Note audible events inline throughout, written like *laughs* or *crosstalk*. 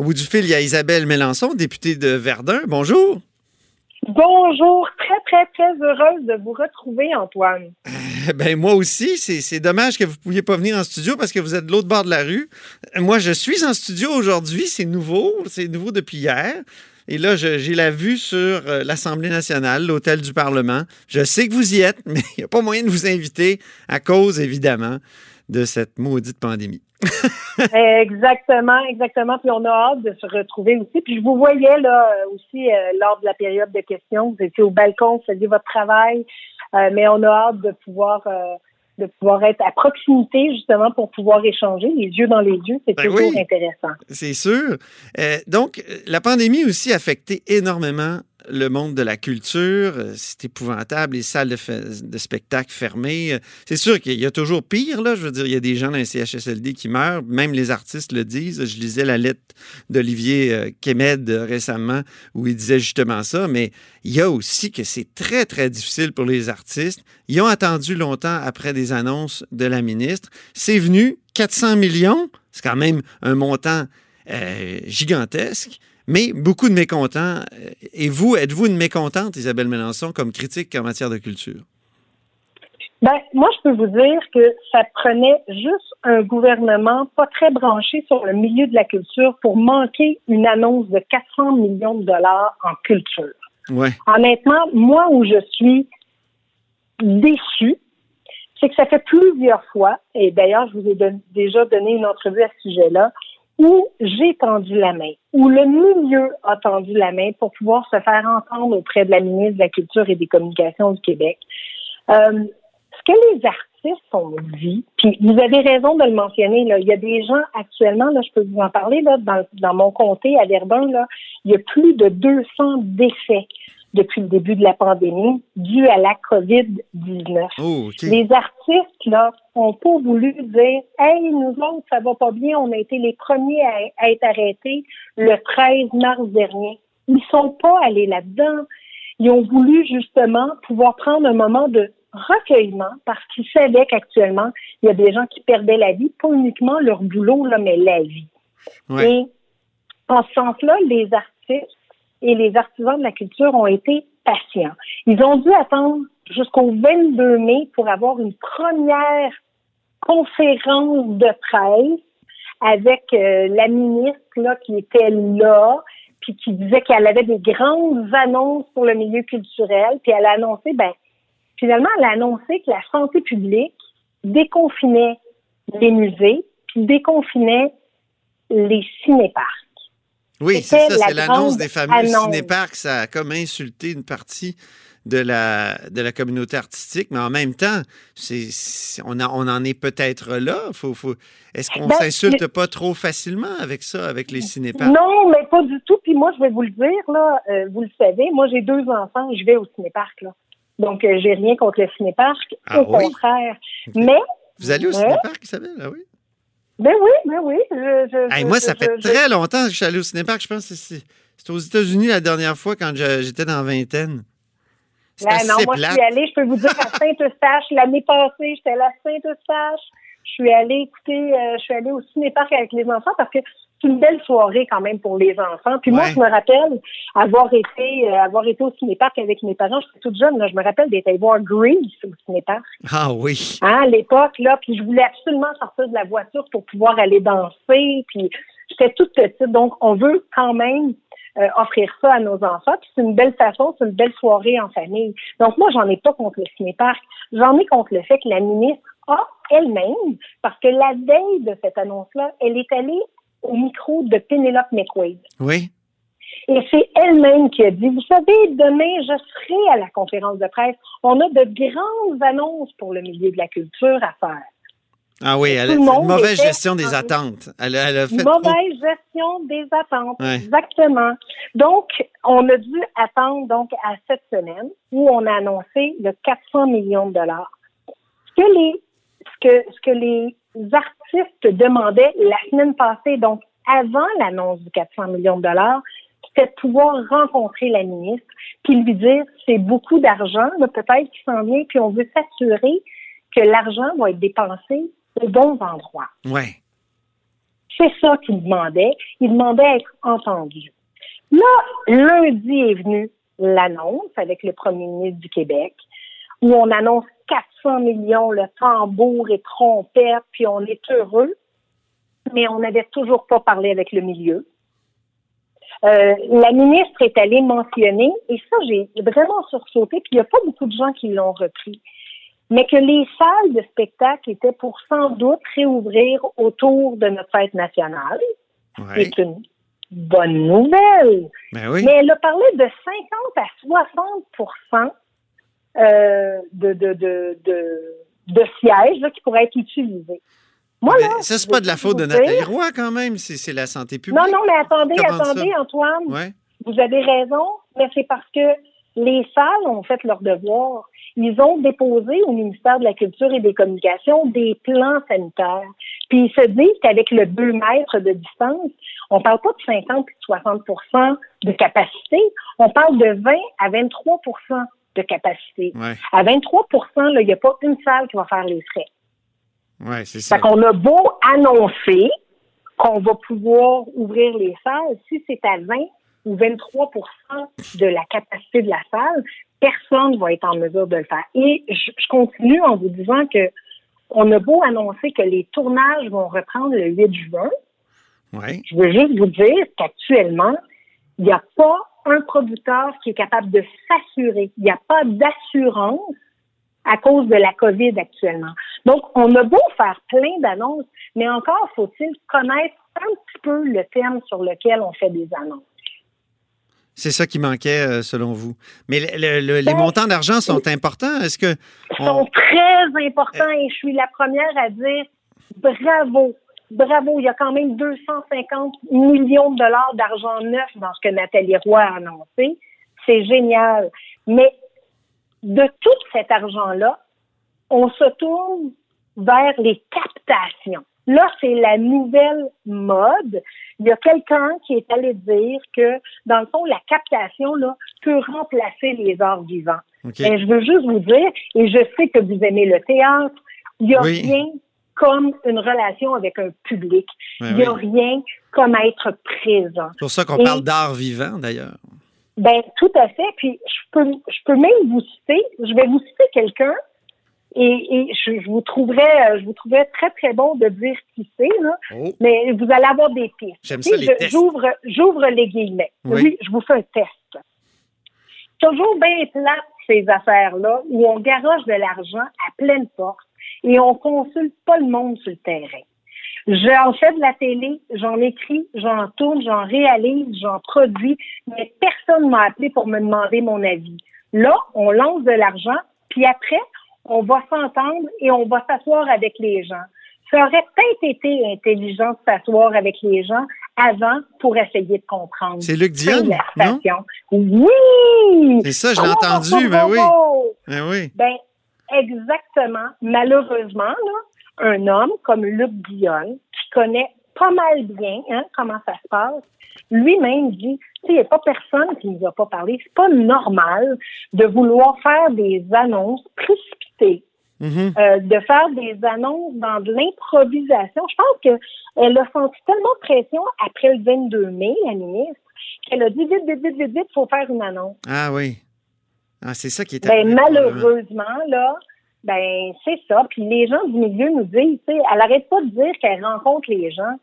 Au bout du fil, il y a Isabelle Mélenchon, députée de Verdun. Bonjour. Bonjour, très, très, très heureuse de vous retrouver, Antoine. Euh, ben, moi aussi, c'est dommage que vous ne pouviez pas venir en studio parce que vous êtes de l'autre bord de la rue. Moi, je suis en studio aujourd'hui, c'est nouveau, c'est nouveau depuis hier. Et là, j'ai la vue sur euh, l'Assemblée nationale, l'hôtel du Parlement. Je sais que vous y êtes, *laughs* mais il n'y a pas moyen de vous inviter à cause, évidemment, de cette maudite pandémie. *laughs* exactement, exactement. Puis on a hâte de se retrouver aussi. Puis je vous voyais là aussi euh, lors de la période de questions. Vous étiez au balcon, vous faisiez votre travail, euh, mais on a hâte de pouvoir euh, de pouvoir être à proximité justement pour pouvoir échanger les yeux dans les yeux. C'est ben toujours intéressant. C'est sûr. donc la pandémie aussi a affecté énormément le monde de la culture. Euh, c'est épouvantable, les salles de, spectacle fermées. Euh, c'est sûr qu'il y a toujours pire, là. Je veux dire, il y a des gens dans les CHSLD qui meurent. Même les artistes le disent. Je lisais la lettre d'Olivier euh, Kemed récemment où il disait justement ça. Mais il y a aussi que c'est très, très difficile pour les artistes. Ils ont attendu longtemps après des annonces de la ministre. C'est venu 400 millions. C'est quand même un montant gigantesque mais beaucoup de mécontents. Et vous, êtes-vous une mécontente, Isabelle Mélenchon, comme critique en matière de culture? Ben, moi, je peux vous dire que ça prenait juste un gouvernement pas très branché sur le milieu de la culture pour manquer une annonce de 400 millions de dollars en culture. Ouais. Honnêtement, moi où je suis déçue, c'est que ça fait plusieurs fois, et d'ailleurs, je vous ai déjà donné une entrevue à ce sujet-là, où j'ai tendu la main, où le milieu a tendu la main pour pouvoir se faire entendre auprès de la ministre de la Culture et des Communications du Québec. Euh, ce que les artistes ont dit, puis vous avez raison de le mentionner, là, il y a des gens actuellement, là, je peux vous en parler, là, dans, dans mon comté à Verdun, là, il y a plus de 200 décès depuis le début de la pandémie dû à la COVID-19. Les artistes, là, ont pas voulu dire Hey, nous autres, ça va pas bien, on a été les premiers à, être arrêtés le 13 mars dernier. Ils sont pas allés là-dedans. Ils ont voulu justement pouvoir prendre un moment de recueillement parce qu'ils savaient qu'actuellement, il y a des gens qui perdaient la vie, pas uniquement leur boulot, là, mais la vie. Et en ce sens-là, les artistes et les artisans de la culture ont été patients. Ils ont dû attendre jusqu'au 22 mai pour avoir une première conférence de presse avec euh, la ministre là, qui était là, puis qui disait qu'elle avait des grandes annonces pour le milieu culturel, puis elle a annoncé, ben, finalement, elle a annoncé que la santé publique déconfinait les musées, puis déconfinait les cinéparcs. Oui, c'est ça, c'est l'annonce des fameux cinéparcs. Ça a comme insulté une partie de la, de la communauté artistique, mais en même temps, c'est, on, on en est peut-être là. Faut, faut, est-ce qu'on ne ben, s'insulte pas trop facilement avec ça, avec les cinéparcs? Non, mais pas du tout. Puis moi, je vais vous le dire, là, euh, vous le savez, moi, j'ai deux enfants, je vais au cinéparc, là. Donc, euh, j'ai rien contre le cinéparc, ah au contraire. Mais... Vous allez au cinéparc, Isabelle? Ah oui? Ben oui, ben oui. Je, moi, ça fait très longtemps que je suis allé au cinéparc. Je pense que c'est aux États-Unis la dernière fois quand j'étais dans la vingtaine. Ben non, moi, je suis allée, je peux vous dire, à Saint-Eustache. L'année passée, j'étais à Saint-Eustache. Je suis allée écouter, euh, je suis allée au cinéparc avec les enfants parce que c'est une belle soirée quand même pour les enfants. Puis moi, je me rappelle avoir été euh, avoir été au cinéparc avec mes parents. J'étais toute jeune, là, je me rappelle d'être allée voir Grease au cinéparc. Ah oui. Hein, à l'époque, là, puis je voulais absolument sortir de la voiture pour pouvoir aller danser. Puis j'étais toute petite. Donc, on veut quand même euh, offrir ça à nos enfants. Puis c'est une belle façon, c'est une belle soirée en famille. Donc moi, j'en ai pas contre le cinéparc. J'en ai contre le fait que la ministre a elle-même, parce que la veille de cette annonce-là, elle est allée au micro de Penelope McQuaid. Oui. Et c'est elle-même qui a dit, vous savez, demain, je serai à la conférence de presse. On a de grandes annonces pour le milieu de la culture à faire. Ah oui, elle a une mauvaise gestion des attentes. Elle a, fait mauvaise gestion des attentes, exactement. Donc, on a dû attendre donc à cette semaine où on a annoncé le 400 millions de dollars. Ce que les, ce que, ce que les artistes demandaient la semaine passée, donc avant l'annonce du 400 millions de dollars, c'était de pouvoir rencontrer la ministre puis lui dire c'est beaucoup d'argent, peut-être qui s'en vient, puis on veut s'assurer que l'argent va être dépensé aux bons endroits. Ouais. C'est ça qu'il demandait. Il demandait à être entendu. Là, lundi est venu l'annonce avec le premier ministre du Québec, où on annonce 400 millions, le tambour et trompette, puis on est heureux, mais on n'avait toujours pas parlé avec le milieu. Euh, la ministre est allée mentionner, et ça, j'ai vraiment sursauté, puis il n'y a pas beaucoup de gens qui l'ont repris, mais que les salles de spectacle étaient pour sans doute réouvrir autour de notre fête nationale. C'est une bonne nouvelle. Ben oui. Mais elle a parlé de 50 à 60 euh, de, de, de, de, de sièges là, qui pourraient être utilisés. Moi, Mais là, ça, c'est pas de la faute de Nathalie Roy, quand même. C'est c'est la santé publique. Non, non, mais attendez, Comment attendez, ça? Antoine. Ouais. Vous avez raison, mais c'est parce que les salles ont fait leur devoir. Ils ont déposé au ministère de la Culture et des Communications des plans sanitaires. Puis ils se disent qu'avec le 2 mètres de distance, on parle pas de 50 et 60% de capacité, on parle de 20 à 23 de capacité. Ouais. À 23 là, il n'y a pas une salle qui va faire les frais. Ouais, c'est ça. Fait qu'on a beau annoncer qu'on va pouvoir ouvrir les salles, si c'est à 20 ou 23% de la capacité de la salle, personne va être en mesure de le faire. Et je, je continue en vous disant que on a beau annoncer que les tournages vont reprendre le 8 juin, Ouais. je veux juste vous dire qu'actuellement, il n'y a pas un producteur qui est capable de s'assurer. Il n'y a pas d'assurance à cause de la COVID actuellement. Donc, on a beau faire plein d'annonces, mais encore faut-il connaître un petit peu le thème sur lequel on fait des annonces. C'est ça qui manquait, euh, selon vous. Mais le- le- le- les Ben, montants d'argent sont importants. Est-ce que. Ils on- sont très importants et je suis la première à dire bravo. Bravo, il y a quand même 250 millions de dollars d'argent neuf dans ce que Nathalie Roy a annoncé. C'est génial. Mais de tout cet argent-là, on se tourne vers les captations. Là, c'est la nouvelle mode. Il y a quelqu'un qui est allé dire que, dans le fond, la captation là, peut remplacer les arts vivants. OK. Mais je veux juste vous dire, et je sais que vous aimez le théâtre, il n'y a Oui. rien comme une relation avec un public. Ben Il n'y a oui. rien comme être présent. C'est pour ça qu'on Et- parle d'art vivant, d'ailleurs. Ben, tout à fait. Puis, je peux, je peux même vous citer, je vais vous citer quelqu'un, et, et je, je vous trouverais, euh, je vous trouverais très, très bon de dire qui c'est, là, Oh. mais vous allez avoir des pistes. J'aime ça, les je- tests. J'ouvre, j'ouvre les guillemets. Oui. Oui. je vous fais un test. Toujours bien plate, ces affaires-là, où on garoche de l'argent à pleine porte et on consulte pas le monde sur le terrain. J'en fais de la télé, j'en écris, j'en tourne, j'en réalise, j'en produis, mais personne m'a appelé pour me demander mon avis. Là, on lance de l'argent, puis après, on va s'entendre et on va s'asseoir avec les gens. Ça aurait peut-être été intelligent de s'asseoir avec les gens avant pour essayer de comprendre. C'est Luc Dion, non? Oui! C'est ça, je l'ai Oh, entendu, ben oui. Ben oui. Ben, exactement. Malheureusement, là, un homme comme Luc Guillaume, qui connaît pas mal bien hein, comment ça se passe, lui-même dit, il n'y a pas personne qui nous a pas parlé. C'est pas normal de vouloir faire des annonces précipitées, Mhm. euh, de faire des annonces dans de l'improvisation. Je pense qu'elle a senti tellement de pression après le 22 mai, la ministre, qu'elle a dit vite, vite, vite, vite, vite, faut faire une annonce. Ah oui. Ah, c'est ça qui est Ben, malheureusement, là, ben, c'est ça. Puis les gens du milieu nous disent, tu sais, elle arrête pas de dire qu'elle rencontre les gens.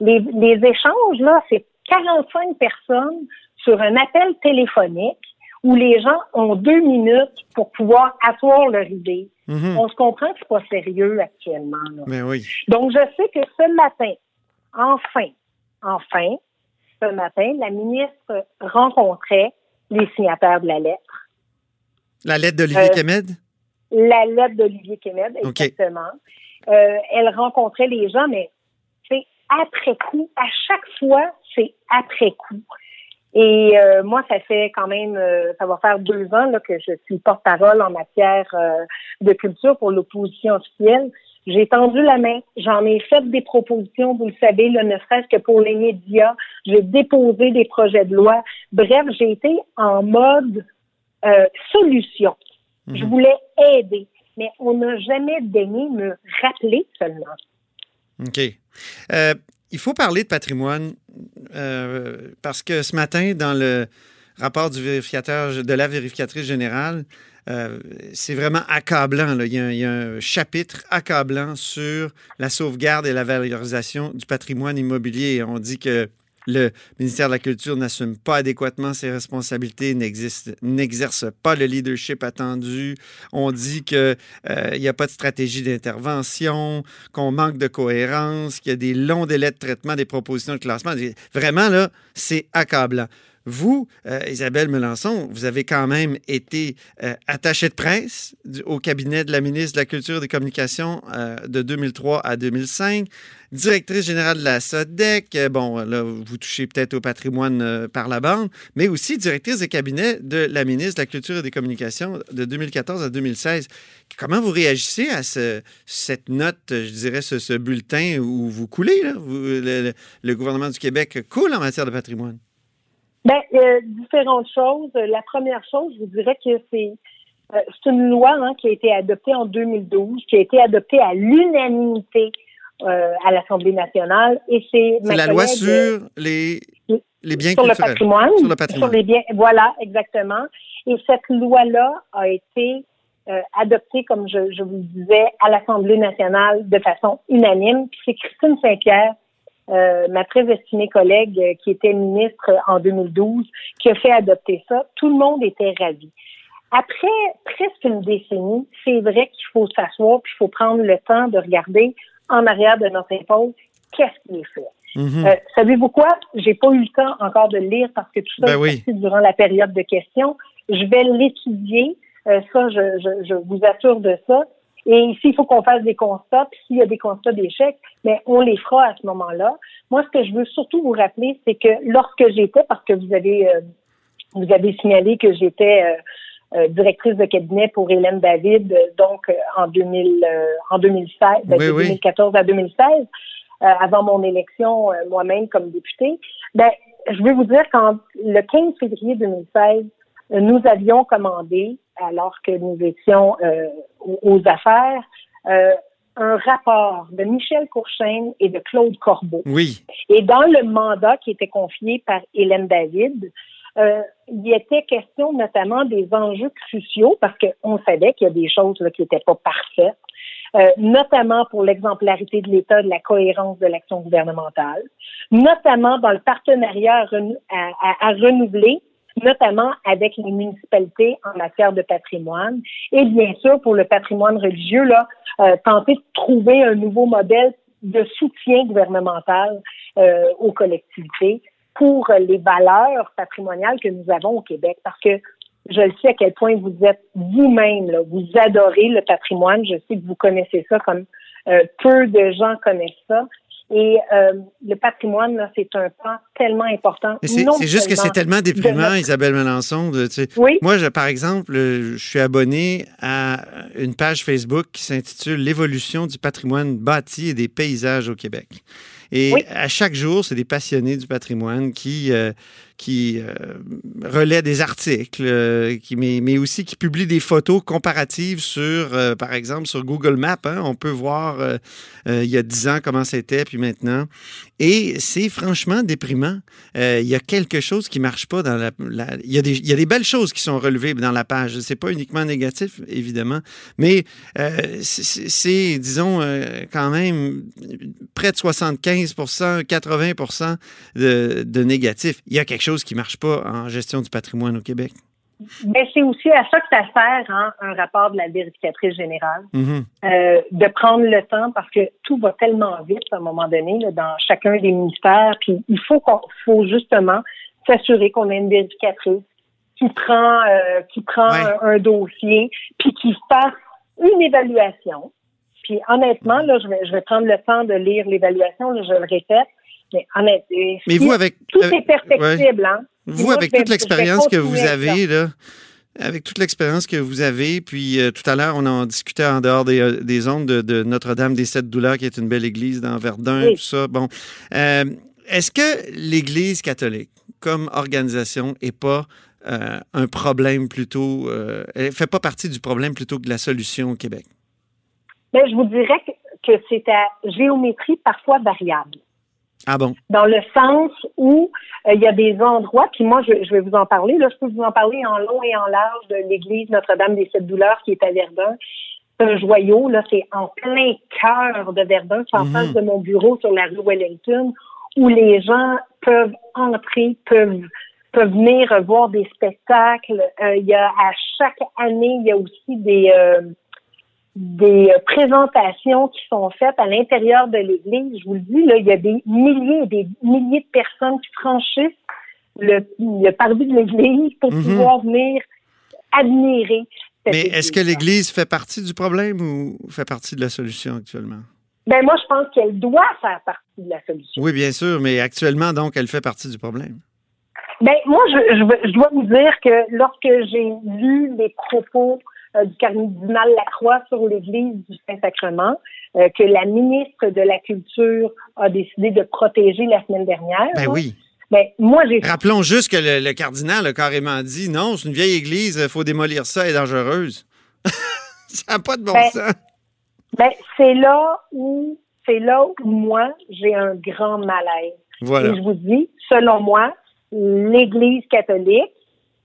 Les, les échanges, là, c'est 45 personnes sur un appel téléphonique où les gens ont deux minutes pour pouvoir asseoir leur idée. Mhm. On se comprend que c'est pas sérieux actuellement. là. Ben oui. Donc, je sais que ce matin, enfin, enfin, ce matin, la ministre rencontrait les signataires de la lettre. La lettre d'Olivier Euh, Kemed? La lettre d'Olivier Kemed, exactement. Euh, elle rencontrait les gens, mais c'est après coup. À chaque fois, c'est après coup. Et euh, moi, ça fait quand même, euh, ça va faire deux ans là, que je suis porte-parole en matière euh, de culture pour l'opposition officielle. J'ai tendu la main, j'en ai fait des propositions, vous le savez, là, ne serait-ce que pour les médias. J'ai déposé des projets de loi. Bref, j'ai été en mode euh, solution. Mhm. Je voulais aider, mais on n'a jamais daigné me rappeler seulement. OK. Euh, il faut parler de patrimoine parce que ce matin, dans le rapport du vérificateur, de la vérificatrice générale, c'est vraiment accablant. Il, il, y a, un chapitre accablant sur la sauvegarde et la valorisation du patrimoine immobilier. On dit que le ministère de la Culture n'assume pas adéquatement ses responsabilités, n'exerce pas le leadership attendu. On dit qu'il euh, n'y a pas de stratégie d'intervention, qu'on manque de cohérence, qu'il y a des longs délais de traitement des propositions de classement. Vraiment, là, c'est accablant. Vous, euh, Isabelle Melançon, vous avez quand même été euh, attachée de presse au cabinet de la ministre de la Culture et des Communications euh, de 2003 à 2005, directrice générale de la SODEC. Bon, là, vous touchez peut-être au patrimoine par la bande, mais aussi directrice de cabinet de la ministre de la Culture et des Communications de 2014 à 2016. Comment vous réagissez à cette note, je dirais, ce, bulletin où vous coulez, le gouvernement du Québec coule en matière de patrimoine? Ben, euh, différentes choses. La première chose, je vous dirais que c'est euh, c'est une loi hein, qui a été adoptée en 2012, qui a été adoptée à l'unanimité euh, à l'Assemblée nationale, et c'est la loi sur les les biens sur le patrimoine, sur le patrimoine, sur les biens. Voilà, exactement. Et cette loi-là a été euh, adoptée, comme je, je vous le disais, à l'Assemblée nationale de façon unanime. C'est Christine Saint-Pierre euh, ma très estimée collègue euh, qui était ministre en 2012, qui a fait adopter ça. Tout le monde était ravi. Après presque une décennie, c'est vrai qu'il faut s'asseoir puis il faut prendre le temps de regarder en arrière de notre épaule qu'est-ce qui est fait. Mm-hmm. Euh, savez-vous quoi? J'ai pas eu le temps encore de le lire parce que tout ça ben est durant la période de questions. Je vais l'étudier. ça, je, je, je, vous assure de ça. Et s'il faut qu'on fasse des constats, puis s'il y a des constats d'échec, mais on les fera à ce moment-là. Moi, ce que je veux surtout vous rappeler, c'est que lorsque j'étais, parce que vous avez euh, vous avez signalé que j'étais euh, euh, directrice de cabinet pour Hélène David, donc en 2000, en 2016, de 2014 à 2016, avant mon élection moi-même comme députée. Ben, je veux vous dire qu'en le 15 février 2016, nous avions commandé, alors que nous étions aux affaires, euh, un rapport de Michel Courchaine et de Claude Corbeau. Oui. Et dans le mandat qui était confié par Hélène David, euh, il était question notamment des enjeux cruciaux parce qu'on savait qu'il y a des choses là, qui n'étaient pas parfaites, euh, notamment pour l'exemplarité de l'État, de la cohérence de l'action gouvernementale, notamment dans le partenariat à, à, à renouveler notamment avec les municipalités en matière de patrimoine. Et bien sûr, pour le patrimoine religieux, là, euh, tenter de trouver un nouveau modèle de soutien gouvernemental euh, aux collectivités pour les valeurs patrimoniales que nous avons au Québec. Parce que je le sais à quel point vous êtes vous-même, vous adorez le patrimoine. Je sais que vous connaissez ça comme euh, peu de gens connaissent ça. Et euh, le patrimoine, c'est un pan tellement important. C'est juste que c'est tellement déprimant, Isabelle Melançon. De, oui? Moi, je, par exemple, je suis abonné à une page Facebook qui s'intitule L'évolution du patrimoine bâti et des paysages au Québec. Et à chaque jour, c'est des passionnés du patrimoine qui, euh, qui euh, relaient des articles, euh, qui, mais, mais, aussi qui publient des photos comparatives sur, par exemple, sur Google Maps. Hein. on peut voir il y a dix ans comment c'était, puis maintenant. Et c'est franchement déprimant. il y a quelque chose qui ne marche pas dans la... il, y a des, il, y a des, belles choses qui sont relevées dans la page. Ce n'est pas uniquement négatif, évidemment, mais c'est, disons, quand même près de 75 80 de, de négatifs. Il y a quelque chose qui ne marche pas en gestion du patrimoine au Québec. Mais c'est aussi à ça que ça sert hein, un rapport de la vérificatrice générale, mm-hmm. euh, de prendre le temps parce que tout va tellement vite à un moment donné dans chacun des ministères. Puis il faut qu'on faut justement s'assurer qu'on a une vérificatrice qui prend euh, qui prend un, dossier puis qui fasse une évaluation puis honnêtement, là, je vais, je vais prendre le temps de lire l'évaluation, je le répète. Mais honnêtement, mais vous avec tout est perfectible, hein. Vous avec toute l'expérience que vous avez là, avec toute l'expérience que vous avez, puis euh, tout à l'heure, on en discutait en dehors des, euh, des ondes de, Notre-Dame des Sept Douleurs, qui est une belle église dans Verdun, tout ça. Bon, euh, est-ce que l'Église catholique, comme organisation, n'est pas un problème plutôt, elle fait pas partie du problème plutôt que de la solution au Québec? Mais je vous dirais que, c'est à géométrie parfois variable. Ah bon? Dans le sens où euh, il y a des endroits, puis moi, je, vais vous en parler. Là, je peux vous en parler en long et en large de l'église Notre-Dame des Sept Douleurs qui est à Verdun. C'est un joyau, là, c'est en plein cœur de Verdun, c'est en mhm. face de mon bureau sur la rue Wellington, où les gens peuvent entrer, peuvent peuvent venir voir des spectacles. Euh, il y a à chaque année, il y a aussi des euh, des présentations qui sont faites à l'intérieur de l'Église. Je vous le dis, là, il y a des milliers et des milliers de personnes qui franchissent le, le parvis de l'Église pour mhm. pouvoir venir admirer. Mais est-ce que l'Église fait partie du problème ou fait partie de la solution actuellement? Ben moi, je pense qu'elle doit faire partie de la solution. Oui, bien sûr, mais actuellement, donc, elle fait partie du problème. Ben moi, je, je, dois vous dire que lorsque j'ai lu les propos euh, du cardinal Lacroix sur l'Église du Saint-Sacrement, euh, que la ministre de la Culture a décidé de protéger la semaine dernière. Ben oui. Ben, moi, j'ai... Rappelons juste que le, cardinal a carrément dit non, c'est une vieille église, il faut démolir ça, elle est dangereuse. *laughs* ça n'a pas de bon ben, sens. Ben, c'est là où c'est là où moi j'ai un grand malaise. Voilà. Et je vous dis, selon moi, l'Église catholique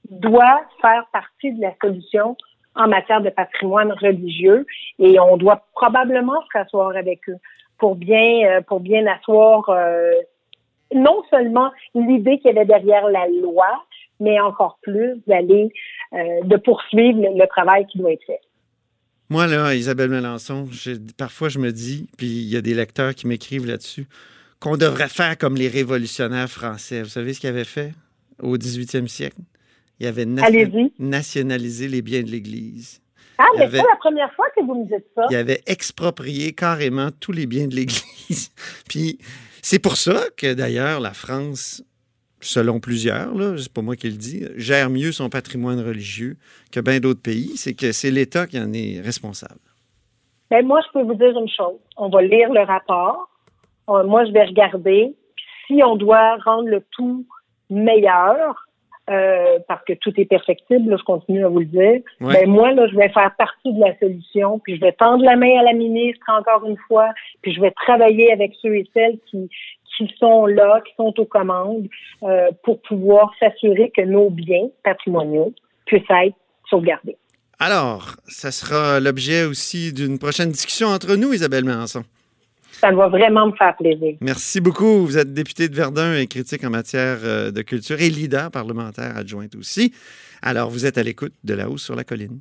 doit faire partie de la solution en matière de patrimoine religieux et on doit probablement se rasseoir avec eux pour bien euh, pour bien asseoir euh, non seulement l'idée qu'il y avait derrière la loi, mais encore plus d'aller euh, de poursuivre le, travail qui doit être fait. Moi, là, Isabelle Melançon, parfois je me dis, puis il y a des lecteurs qui m'écrivent là-dessus, qu'on devrait faire comme les révolutionnaires français. Vous savez ce qu'ils avaient fait au 18e siècle? Ils avaient nationalisé les biens de l'Église. Ah, mais c'est la première fois que vous me dites ça. Ils avaient exproprié carrément tous les biens de l'Église. *laughs* Puis c'est pour ça que d'ailleurs la France, selon plusieurs, c'est pas moi qui le dis, gère mieux son patrimoine religieux que bien d'autres pays. C'est que c'est l'État qui en est responsable. Ben, moi, je peux vous dire une chose. On va lire le rapport. Euh, moi, je vais regarder. Si on doit rendre le tout meilleur, euh, parce que tout est perfectible, je continue à vous le dire. Ben moi, là, je vais faire partie de la solution, puis je vais tendre la main à la ministre encore une fois, puis je vais travailler avec ceux et celles qui, qui sont là, qui sont aux commandes, euh, pour pouvoir s'assurer que nos biens patrimoniaux puissent être sauvegardés. Alors, ça sera l'objet aussi d'une prochaine discussion entre nous, Isabelle Manson. Ça va vraiment me faire plaisir. Merci beaucoup. Vous êtes députée de Verdun et critique en matière euh, de culture et leader parlementaire adjointe aussi. Alors, vous êtes à l'écoute de La Hausse sur la Colline.